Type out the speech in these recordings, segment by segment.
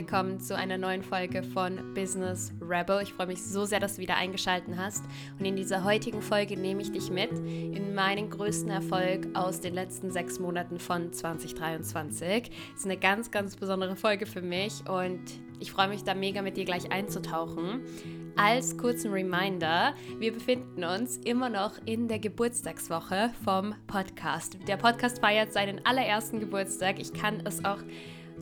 willkommen zu einer neuen Folge von Business Rebel. Ich freue mich so sehr, dass du wieder eingeschaltet hast. Und in dieser heutigen Folge nehme ich dich mit in meinen größten Erfolg aus den letzten sechs Monaten von 2023. Es ist eine ganz, ganz besondere Folge für mich und ich freue mich da mega mit dir gleich einzutauchen. Als kurzen Reminder, wir befinden uns immer noch in der Geburtstagswoche vom Podcast. Der Podcast feiert seinen allerersten Geburtstag. Ich kann es auch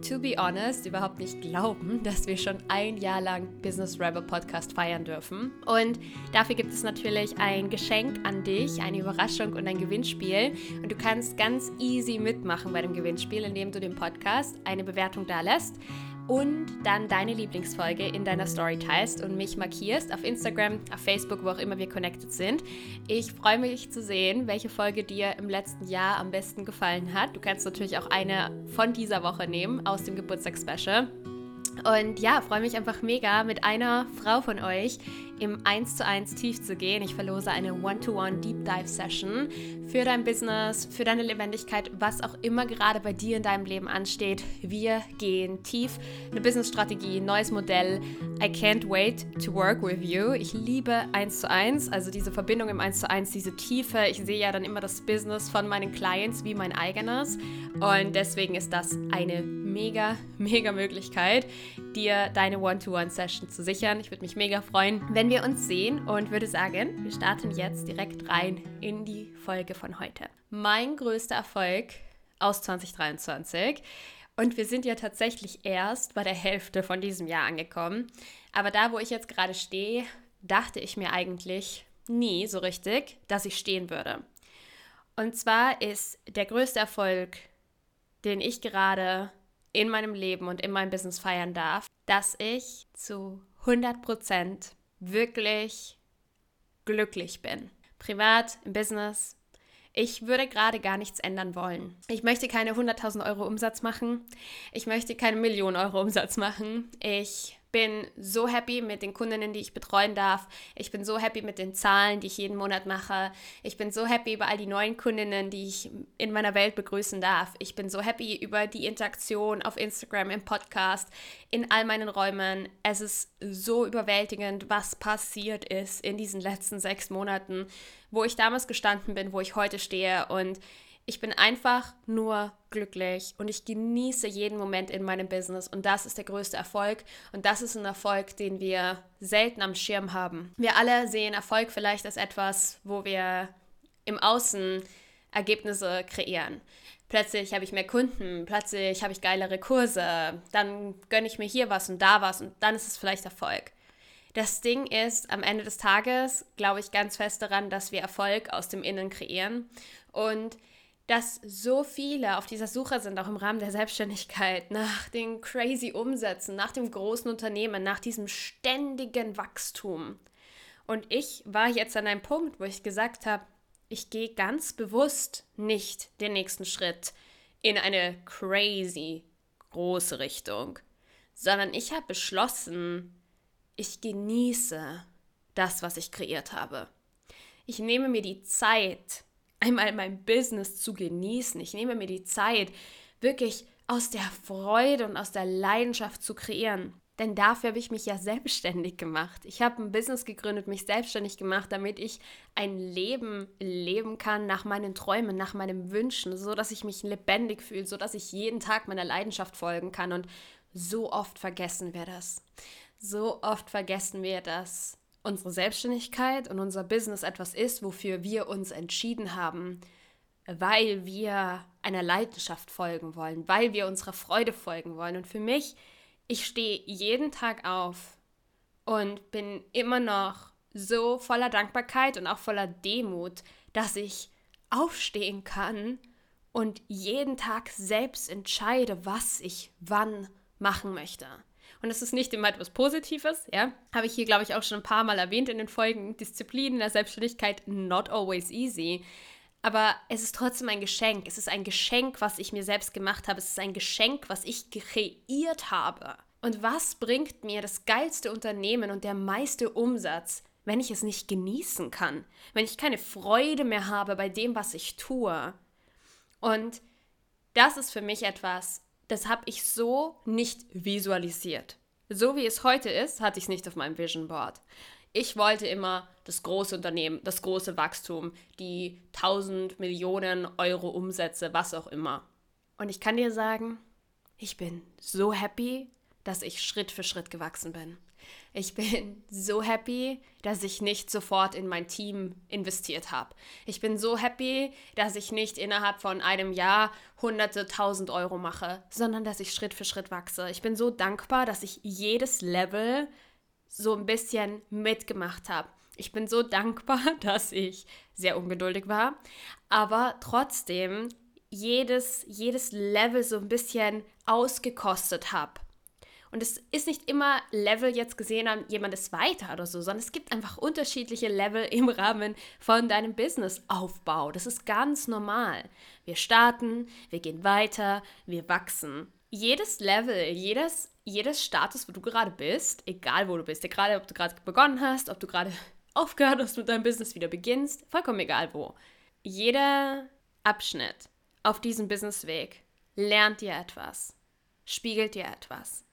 to be honest, überhaupt nicht glauben, dass wir schon ein Jahr lang Business Rebel Podcast feiern dürfen. Und dafür gibt es natürlich ein Geschenk an dich, eine Überraschung und ein Gewinnspiel. Und du kannst ganz easy mitmachen bei dem Gewinnspiel, indem du dem Podcast eine Bewertung da lässt und dann deine Lieblingsfolge in deiner Story teilst und mich markierst auf Instagram, auf Facebook, wo auch immer wir connected sind. Ich freue mich zu sehen, welche Folge dir im letzten Jahr am besten gefallen hat. Du kannst natürlich auch eine von dieser Woche nehmen aus dem Geburtstagsspecial. Und ja, freue mich einfach mega, mit einer Frau von euch im 1 zu 1 tief zu gehen. Ich verlose eine One-to-One Deep Dive Session für dein Business, für deine Lebendigkeit, was auch immer gerade bei dir in deinem Leben ansteht. Wir gehen tief. Eine Business-Strategie, neues Modell. I can't wait to work with you. Ich liebe 1 zu 1, also diese Verbindung im 1 zu 1, diese Tiefe. Ich sehe ja dann immer das Business von meinen Clients wie mein eigenes. Und deswegen ist das eine mega, mega Möglichkeit, dir deine One-to-One-Session zu sichern. Ich würde mich mega freuen, wenn wir uns sehen und würde sagen, wir starten jetzt direkt rein in die Folge von heute. Mein größter Erfolg aus 2023. Und wir sind ja tatsächlich erst bei der Hälfte von diesem Jahr angekommen. Aber da, wo ich jetzt gerade stehe, dachte ich mir eigentlich nie so richtig, dass ich stehen würde. Und zwar ist der größte Erfolg, den ich gerade in meinem Leben und in meinem Business feiern darf, dass ich zu 100% wirklich glücklich bin. Privat, im Business. Ich würde gerade gar nichts ändern wollen. Ich möchte keine 100.000 Euro Umsatz machen. Ich möchte keine Millionen Euro Umsatz machen. Ich bin so happy mit den Kundinnen, die ich betreuen darf. Ich bin so happy mit den Zahlen, die ich jeden Monat mache. Ich bin so happy über all die neuen Kundinnen, die ich in meiner Welt begrüßen darf. Ich bin so happy über die Interaktion auf Instagram, im Podcast, in all meinen Räumen. Es ist so überwältigend, was passiert ist in diesen letzten sechs Monaten, wo ich damals gestanden bin, wo ich heute stehe und ich bin einfach nur glücklich und ich genieße jeden Moment in meinem Business und das ist der größte Erfolg und das ist ein Erfolg, den wir selten am Schirm haben. Wir alle sehen Erfolg vielleicht als etwas, wo wir im Außen Ergebnisse kreieren. Plötzlich habe ich mehr Kunden, plötzlich habe ich geilere Kurse, dann gönne ich mir hier was und da was und dann ist es vielleicht Erfolg. Das Ding ist, am Ende des Tages glaube ich ganz fest daran, dass wir Erfolg aus dem Innen kreieren und dass so viele auf dieser Suche sind, auch im Rahmen der Selbstständigkeit, nach den crazy Umsätzen, nach dem großen Unternehmen, nach diesem ständigen Wachstum. Und ich war jetzt an einem Punkt, wo ich gesagt habe, ich gehe ganz bewusst nicht den nächsten Schritt in eine crazy große Richtung, sondern ich habe beschlossen, ich genieße das, was ich kreiert habe. Ich nehme mir die Zeit, einmal mein Business zu genießen. Ich nehme mir die Zeit, wirklich aus der Freude und aus der Leidenschaft zu kreieren. Denn dafür habe ich mich ja selbstständig gemacht. Ich habe ein Business gegründet, mich selbstständig gemacht, damit ich ein Leben leben kann nach meinen Träumen, nach meinen Wünschen, so dass ich mich lebendig fühle, so dass ich jeden Tag meiner Leidenschaft folgen kann. Und so oft vergessen wir das. So oft vergessen wir das unsere Selbstständigkeit und unser Business etwas ist, wofür wir uns entschieden haben, weil wir einer Leidenschaft folgen wollen, weil wir unserer Freude folgen wollen. Und für mich, ich stehe jeden Tag auf und bin immer noch so voller Dankbarkeit und auch voller Demut, dass ich aufstehen kann und jeden Tag selbst entscheide, was ich wann machen möchte. Und es ist nicht immer etwas Positives, ja. Habe ich hier, glaube ich, auch schon ein paar Mal erwähnt in den Folgen. Disziplin in der Selbstständigkeit, not always easy. Aber es ist trotzdem ein Geschenk. Es ist ein Geschenk, was ich mir selbst gemacht habe. Es ist ein Geschenk, was ich kreiert habe. Und was bringt mir das geilste Unternehmen und der meiste Umsatz, wenn ich es nicht genießen kann? Wenn ich keine Freude mehr habe bei dem, was ich tue? Und das ist für mich etwas, das habe ich so nicht visualisiert. So wie es heute ist, hatte ich es nicht auf meinem Vision Board. Ich wollte immer das große Unternehmen, das große Wachstum, die 1000 Millionen Euro Umsätze, was auch immer. Und ich kann dir sagen, ich bin so happy, dass ich Schritt für Schritt gewachsen bin. Ich bin so happy, dass ich nicht sofort in mein Team investiert habe. Ich bin so happy, dass ich nicht innerhalb von einem Jahr hunderte, tausend Euro mache, sondern dass ich Schritt für Schritt wachse. Ich bin so dankbar, dass ich jedes Level so ein bisschen mitgemacht habe. Ich bin so dankbar, dass ich sehr ungeduldig war, aber trotzdem jedes, jedes Level so ein bisschen ausgekostet habe. Und es ist nicht immer Level jetzt gesehen an jemand ist weiter oder so, sondern es gibt einfach unterschiedliche Level im Rahmen von deinem Businessaufbau. Das ist ganz normal. Wir starten, wir gehen weiter, wir wachsen. Jedes Level, jedes, jedes Status, wo du gerade bist, egal wo du bist, egal ob du gerade begonnen hast, ob du gerade aufgehört hast mit deinem Business, wieder beginnst, vollkommen egal wo. Jeder Abschnitt auf diesem Businessweg lernt dir etwas, spiegelt dir etwas.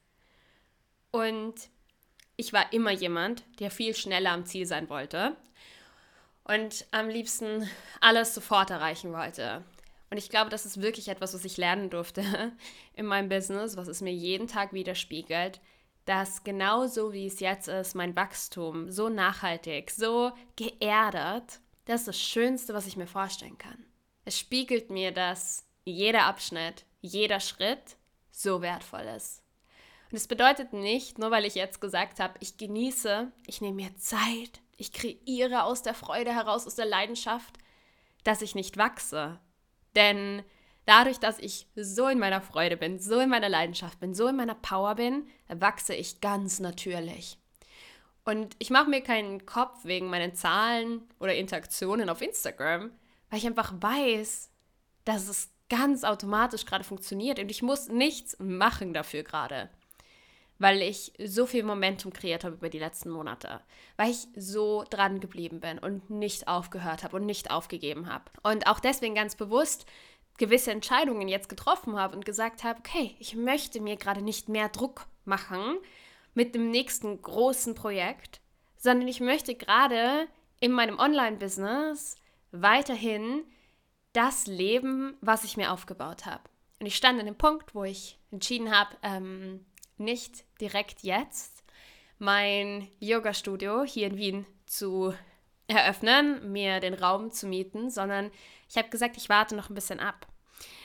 Und ich war immer jemand, der viel schneller am Ziel sein wollte und am liebsten alles sofort erreichen wollte. Und ich glaube, das ist wirklich etwas, was ich lernen durfte in meinem Business, was es mir jeden Tag widerspiegelt, dass genauso wie es jetzt ist, mein Wachstum so nachhaltig, so geerdet, das ist das Schönste, was ich mir vorstellen kann. Es spiegelt mir, dass jeder Abschnitt, jeder Schritt so wertvoll ist. Und es bedeutet nicht, nur weil ich jetzt gesagt habe, ich genieße, ich nehme mir Zeit, ich kreiere aus der Freude heraus, aus der Leidenschaft, dass ich nicht wachse. Denn dadurch, dass ich so in meiner Freude bin, so in meiner Leidenschaft bin, so in meiner Power bin, wachse ich ganz natürlich. Und ich mache mir keinen Kopf wegen meinen Zahlen oder Interaktionen auf Instagram, weil ich einfach weiß, dass es ganz automatisch gerade funktioniert und ich muss nichts machen dafür gerade, weil ich so viel Momentum kreiert habe über die letzten Monate, weil ich so dran geblieben bin und nicht aufgehört habe und nicht aufgegeben habe. Und auch deswegen ganz bewusst gewisse Entscheidungen jetzt getroffen habe und gesagt habe, okay, ich möchte mir gerade nicht mehr Druck machen mit dem nächsten großen Projekt, sondern ich möchte gerade in meinem Online-Business weiterhin das Leben, was ich mir aufgebaut habe. Und ich stand an dem Punkt, wo ich entschieden habe, ähm, nicht direkt jetzt mein Yoga-Studio hier in Wien zu eröffnen, mir den Raum zu mieten, sondern ich habe gesagt, ich warte noch ein bisschen ab.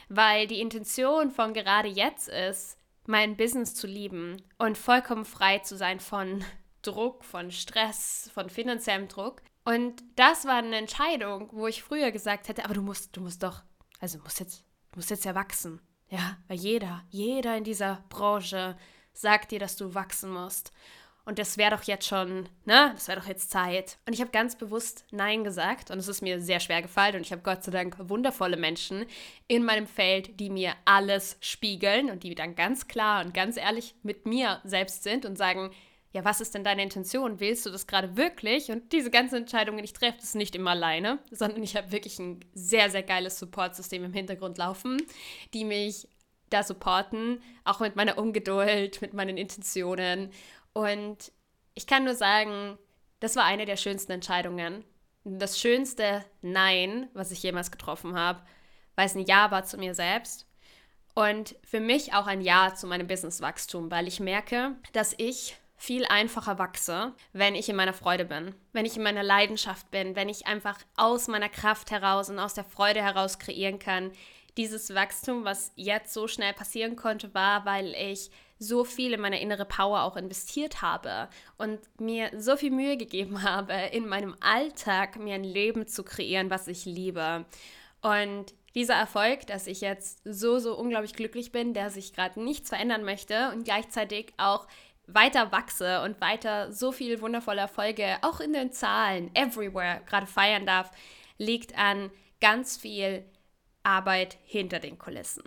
Weil die Intention von gerade jetzt ist, mein Business zu lieben und vollkommen frei zu sein von Druck, von Stress, von finanziellem Druck. Und das war eine Entscheidung, wo ich früher gesagt hätte, aber du musst, du musst doch, also du musst jetzt, du musst jetzt ja wachsen. Ja, weil jeder, jeder in dieser Branche sagt dir, dass du wachsen musst. Und das wäre doch jetzt schon, ne? Das wäre doch jetzt Zeit. Und ich habe ganz bewusst Nein gesagt und es ist mir sehr schwer gefallen und ich habe Gott sei Dank wundervolle Menschen in meinem Feld, die mir alles spiegeln und die dann ganz klar und ganz ehrlich mit mir selbst sind und sagen, ja, was ist denn deine Intention? Willst du das gerade wirklich? Und diese ganzen Entscheidungen, ich treffe das nicht immer alleine, sondern ich habe wirklich ein sehr, sehr geiles Supportsystem im Hintergrund laufen, die mich da supporten, auch mit meiner Ungeduld, mit meinen Intentionen. Und ich kann nur sagen, das war eine der schönsten Entscheidungen. Das schönste Nein, was ich jemals getroffen habe, weil es ein Ja war zu mir selbst. Und für mich auch ein Ja zu meinem Businesswachstum, weil ich merke, dass ich viel einfacher wachse, wenn ich in meiner Freude bin, wenn ich in meiner Leidenschaft bin, wenn ich einfach aus meiner Kraft heraus und aus der Freude heraus kreieren kann. Dieses Wachstum, was jetzt so schnell passieren konnte, war, weil ich so viel in meine innere Power auch investiert habe und mir so viel Mühe gegeben habe, in meinem Alltag mir ein Leben zu kreieren, was ich liebe. Und dieser Erfolg, dass ich jetzt so, so unglaublich glücklich bin, dass ich gerade nichts verändern möchte und gleichzeitig auch weiter wachse und weiter so viele wundervolle Erfolge, auch in den Zahlen, everywhere, gerade feiern darf, liegt an ganz viel Arbeit hinter den Kulissen.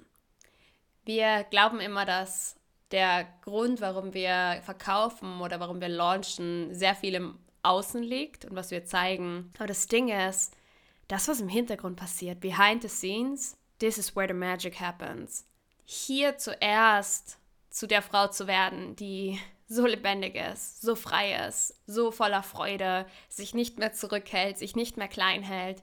Wir glauben immer, dass der Grund, warum wir verkaufen oder warum wir launchen, sehr viel im Außen liegt und was wir zeigen. Aber das Ding ist, das, was im Hintergrund passiert, behind the scenes, this is where the magic happens. hier zuerst zu der Frau zu werden, die so lebendig ist, so frei ist, so voller Freude, sich nicht mehr zurückhält, sich nicht mehr klein hält,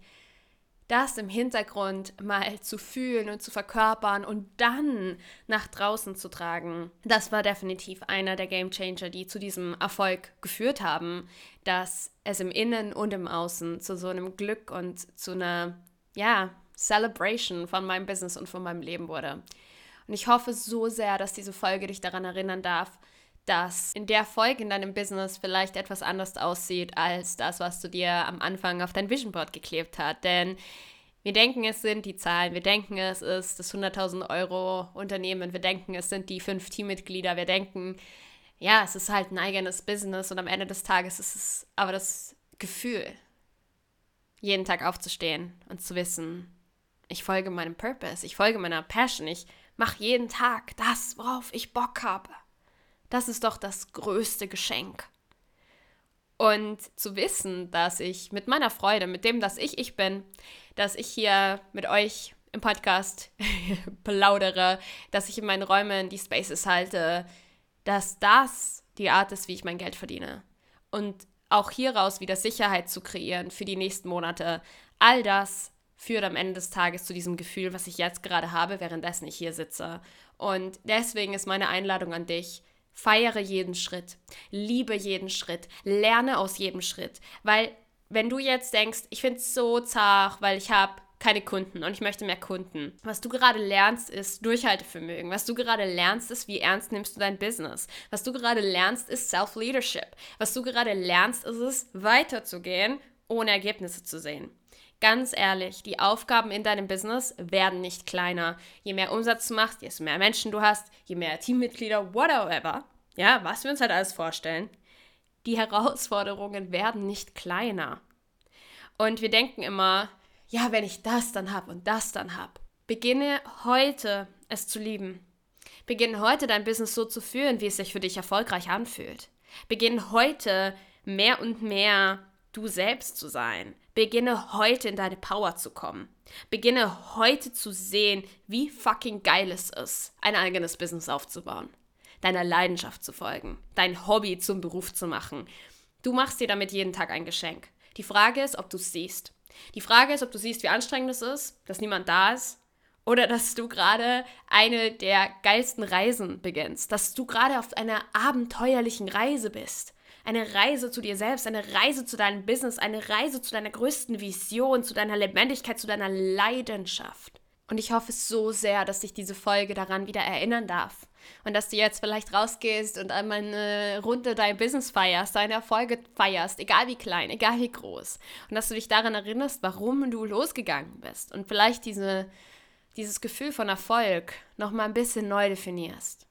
das im Hintergrund mal zu fühlen und zu verkörpern und dann nach draußen zu tragen, das war definitiv einer der Game Changer, die zu diesem Erfolg geführt haben, dass es im Innen und im Außen zu so einem Glück und zu einer, ja, Celebration von meinem Business und von meinem Leben wurde. Und ich hoffe so sehr, dass diese Folge dich daran erinnern darf, dass in der Folge in deinem Business vielleicht etwas anders aussieht als das, was du dir am Anfang auf dein Vision Board geklebt hast. Denn wir denken, es sind die Zahlen, wir denken, es ist das 100.000 Euro Unternehmen, wir denken, es sind die fünf Teammitglieder, wir denken, ja, es ist halt ein eigenes Business und am Ende des Tages ist es aber das Gefühl, jeden Tag aufzustehen und zu wissen, ich folge meinem Purpose, ich folge meiner Passion, ich mache jeden Tag das, worauf ich Bock habe. Das ist doch das größte Geschenk. Und zu wissen, dass ich mit meiner Freude, mit dem, dass ich ich bin, dass ich hier mit euch im Podcast plaudere, dass ich in meinen Räumen die Spaces halte, dass das die Art ist, wie ich mein Geld verdiene. Und auch hieraus wieder Sicherheit zu kreieren für die nächsten Monate. All das führt am Ende des Tages zu diesem Gefühl, was ich jetzt gerade habe, währenddessen ich hier sitze. Und deswegen ist meine Einladung an dich, Feiere jeden Schritt, liebe jeden Schritt, lerne aus jedem Schritt. Weil wenn du jetzt denkst, ich finde es so zart, weil ich habe keine Kunden und ich möchte mehr Kunden. Was du gerade lernst, ist Durchhaltevermögen. Was du gerade lernst, ist, wie ernst nimmst du dein Business. Was du gerade lernst, ist Self-Leadership. Was du gerade lernst, ist es, weiterzugehen, ohne Ergebnisse zu sehen. Ganz ehrlich, die Aufgaben in deinem Business werden nicht kleiner. Je mehr Umsatz du machst, desto mehr Menschen du hast, je mehr Teammitglieder, whatever. Ja, was wir uns halt alles vorstellen. Die Herausforderungen werden nicht kleiner. Und wir denken immer, ja, wenn ich das dann habe und das dann habe. Beginne heute es zu lieben. Beginne heute dein Business so zu führen, wie es sich für dich erfolgreich anfühlt. Beginne heute mehr und mehr du selbst zu sein. Beginne heute in deine Power zu kommen. Beginne heute zu sehen, wie fucking geil es ist, ein eigenes Business aufzubauen. Deiner Leidenschaft zu folgen, dein Hobby zum Beruf zu machen. Du machst dir damit jeden Tag ein Geschenk. Die Frage ist, ob du es siehst. Die Frage ist, ob du siehst, wie anstrengend es ist, dass niemand da ist oder dass du gerade eine der geilsten Reisen beginnst, dass du gerade auf einer abenteuerlichen Reise bist eine Reise zu dir selbst, eine Reise zu deinem Business, eine Reise zu deiner größten Vision, zu deiner Lebendigkeit, zu deiner Leidenschaft. Und ich hoffe so sehr, dass dich diese Folge daran wieder erinnern darf. Und dass du jetzt vielleicht rausgehst und einmal eine Runde dein Business feierst, deine Erfolge feierst, egal wie klein, egal wie groß. Und dass du dich daran erinnerst, warum du losgegangen bist. Und vielleicht diese, dieses Gefühl von Erfolg nochmal ein bisschen neu definierst.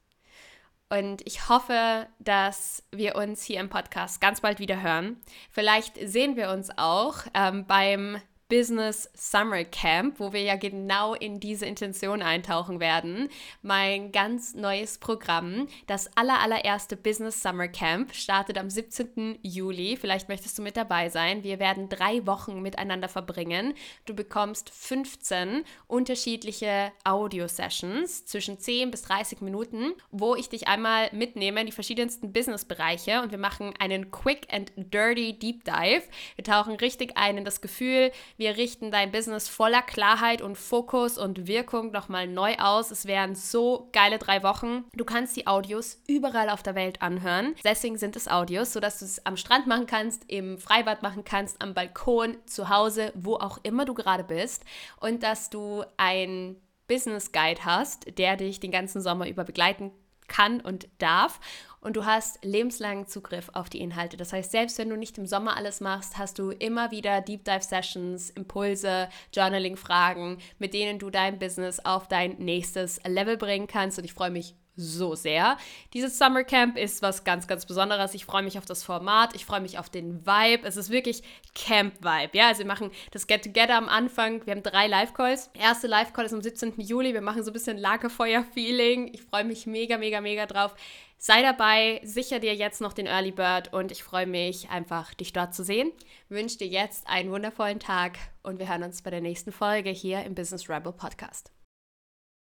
Und ich hoffe, dass wir uns hier im Podcast ganz bald wieder hören. Vielleicht sehen wir uns auch ähm, beim Business Summer Camp, wo wir ja genau in diese Intention eintauchen werden. Mein ganz neues Programm, das allerallererste Business Summer Camp, startet am 17. Juli. Vielleicht möchtest du mit dabei sein. Wir werden drei Wochen miteinander verbringen. Du bekommst 15 unterschiedliche Audio-Sessions zwischen 10 bis 30 Minuten, wo ich dich einmal mitnehme in die verschiedensten Business-Bereiche und wir machen einen Quick and Dirty Deep Dive. Wir tauchen richtig ein in das Gefühl, wir richten dein Business voller Klarheit und Fokus und Wirkung nochmal neu aus. Es wären so geile drei Wochen. Du kannst die Audios überall auf der Welt anhören. Deswegen sind es Audios, sodass du es am Strand machen kannst, im Freibad machen kannst, am Balkon, zu Hause, wo auch immer du gerade bist. Und dass du ein Business Guide hast, der dich den ganzen Sommer über begleiten kann und darf und du hast lebenslangen Zugriff auf die Inhalte. Das heißt, selbst wenn du nicht im Sommer alles machst, hast du immer wieder Deep Dive Sessions, Impulse, Journaling Fragen, mit denen du dein Business auf dein nächstes Level bringen kannst und ich freue mich so sehr. Dieses Summer Camp ist was ganz, ganz Besonderes. Ich freue mich auf das Format, ich freue mich auf den Vibe. Es ist wirklich Camp-Vibe. Ja, also wir machen das Get-Together am Anfang. Wir haben drei Live-Calls. Erste Live-Call ist am 17. Juli. Wir machen so ein bisschen Lagerfeuer-Feeling. Ich freue mich mega, mega, mega drauf. Sei dabei, sicher dir jetzt noch den Early Bird und ich freue mich einfach, dich dort zu sehen. Wünsche dir jetzt einen wundervollen Tag und wir hören uns bei der nächsten Folge hier im Business Rebel Podcast.